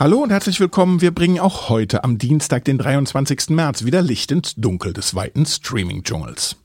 Hallo und herzlich willkommen. Wir bringen auch heute am Dienstag, den 23. März, wieder Licht ins Dunkel des weiten Streaming-Dschungels.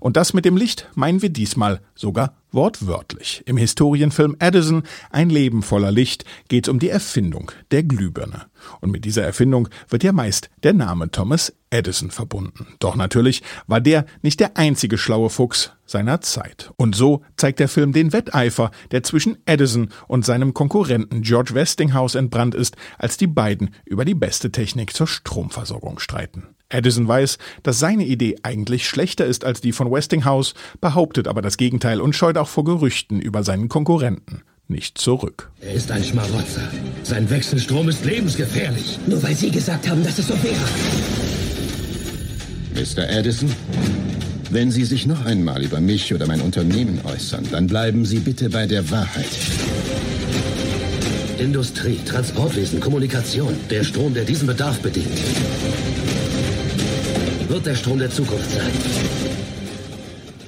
Und das mit dem Licht meinen wir diesmal sogar wortwörtlich. Im Historienfilm Edison, ein Leben voller Licht, geht es um die Erfindung der Glühbirne. Und mit dieser Erfindung wird ja meist der Name Thomas Edison verbunden. Doch natürlich war der nicht der einzige schlaue Fuchs seiner Zeit. Und so zeigt der Film den Wetteifer, der zwischen Edison und seinem Konkurrenten George Westinghouse entbrannt ist, als die beiden über die beste Technik zur Stromversorgung streiten. Edison weiß, dass seine Idee eigentlich schlechter ist als die von Westinghouse, behauptet aber das Gegenteil und scheut auch vor Gerüchten über seinen Konkurrenten nicht zurück. Er ist ein Schmarotzer. Sein Wechselstrom ist lebensgefährlich. Nur weil Sie gesagt haben, dass es so wäre. Mr. Edison, wenn Sie sich noch einmal über mich oder mein Unternehmen äußern, dann bleiben Sie bitte bei der Wahrheit. Industrie, Transportwesen, Kommunikation, der Strom, der diesen Bedarf bedient wird der Strom der Zukunft sein.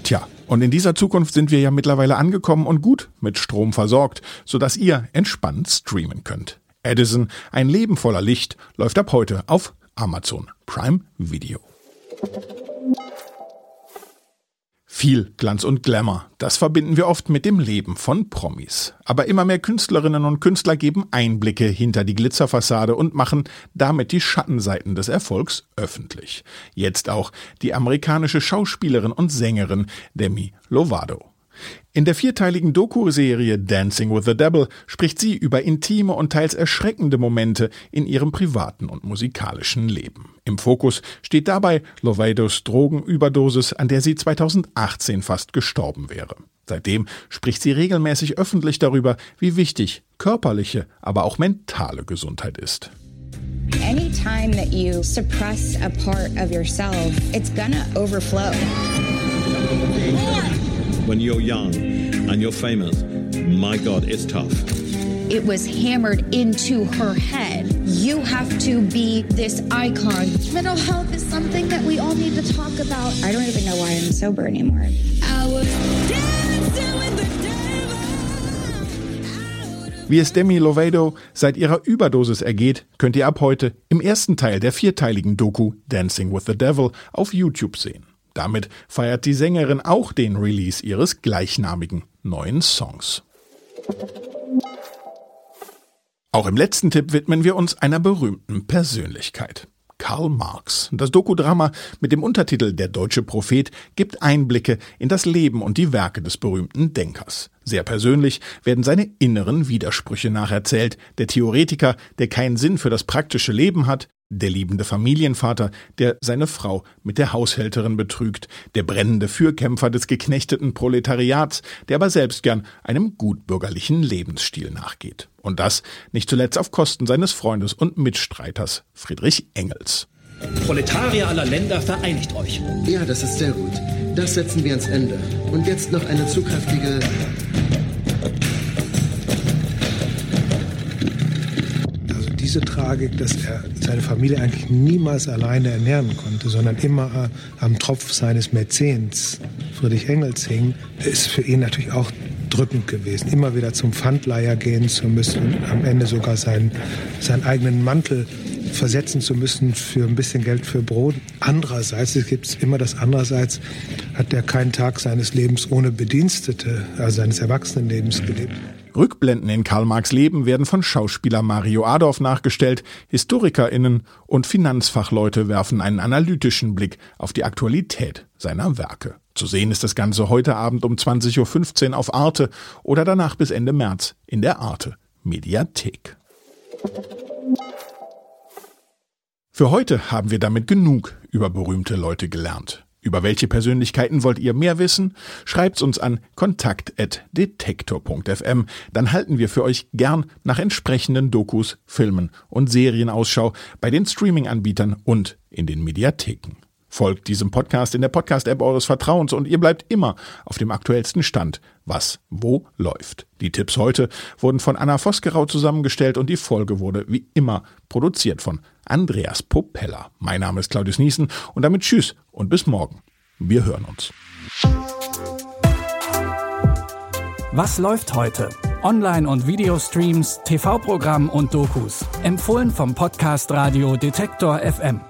Tja, und in dieser Zukunft sind wir ja mittlerweile angekommen und gut mit Strom versorgt, sodass ihr entspannt streamen könnt. Edison, ein Leben voller Licht, läuft ab heute auf Amazon Prime Video. Viel Glanz und Glamour, das verbinden wir oft mit dem Leben von Promis. Aber immer mehr Künstlerinnen und Künstler geben Einblicke hinter die Glitzerfassade und machen damit die Schattenseiten des Erfolgs öffentlich. Jetzt auch die amerikanische Schauspielerin und Sängerin Demi Lovato. In der vierteiligen Doku-Serie Dancing with the Devil spricht sie über intime und teils erschreckende Momente in ihrem privaten und musikalischen Leben. Im Fokus steht dabei Lovados Drogenüberdosis, an der sie 2018 fast gestorben wäre. Seitdem spricht sie regelmäßig öffentlich darüber, wie wichtig körperliche, aber auch mentale Gesundheit ist. Anytime that you suppress a part of yourself, it's gonna overflow. When you're young and you're famous, my God, it's tough. It was hammered into her head. You have to be this icon. Mental health is something that we all need to talk about. I don't even know why I'm sober anymore. I was dancing with the Wie es Demi Lovato seit ihrer Überdosis ergeht, könnt ihr ab heute im ersten Teil der vierteiligen Doku Dancing with the Devil auf YouTube sehen. Damit feiert die Sängerin auch den Release ihres gleichnamigen neuen Songs. Auch im letzten Tipp widmen wir uns einer berühmten Persönlichkeit. Karl Marx. Das Dokudrama mit dem Untertitel Der deutsche Prophet gibt Einblicke in das Leben und die Werke des berühmten Denkers. Sehr persönlich werden seine inneren Widersprüche nacherzählt. Der Theoretiker, der keinen Sinn für das praktische Leben hat, der liebende Familienvater, der seine Frau mit der Haushälterin betrügt, der brennende Fürkämpfer des geknechteten Proletariats, der aber selbst gern einem gutbürgerlichen Lebensstil nachgeht. Und das nicht zuletzt auf Kosten seines Freundes und Mitstreiters Friedrich Engels. Proletarier aller Länder, vereinigt euch. Ja, das ist sehr gut. Das setzen wir ans Ende. Und jetzt noch eine zugkräftige diese Tragik, dass er seine Familie eigentlich niemals alleine ernähren konnte, sondern immer am Tropf seines Mäzens Friedrich Engels hing, ist für ihn natürlich auch drückend gewesen. Immer wieder zum Pfandleiher gehen zu müssen und am Ende sogar seinen, seinen eigenen Mantel versetzen zu müssen für ein bisschen Geld für Brot. Andererseits, es gibt immer das andererseits, hat er keinen Tag seines Lebens ohne Bedienstete, also seines Erwachsenenlebens gelebt. Rückblenden in Karl Marx Leben werden von Schauspieler Mario Adorf nachgestellt, HistorikerInnen und Finanzfachleute werfen einen analytischen Blick auf die Aktualität seiner Werke. Zu sehen ist das Ganze heute Abend um 20.15 Uhr auf Arte oder danach bis Ende März in der Arte Mediathek. Für heute haben wir damit genug über berühmte Leute gelernt. Über welche Persönlichkeiten wollt ihr mehr wissen? Schreibt's uns an kontakt.detektor.fm. Dann halten wir für euch gern nach entsprechenden Dokus, Filmen und Serien Ausschau bei den Streaming-Anbietern und in den Mediatheken. Folgt diesem Podcast in der Podcast-App eures Vertrauens und ihr bleibt immer auf dem aktuellsten Stand, was wo läuft. Die Tipps heute wurden von Anna Vosgerau zusammengestellt und die Folge wurde wie immer produziert von Andreas Popella. Mein Name ist Claudius Niesen und damit tschüss und bis morgen. Wir hören uns. Was läuft heute? Online- und Videostreams, TV-Programm und Dokus. Empfohlen vom Podcast Radio Detektor FM.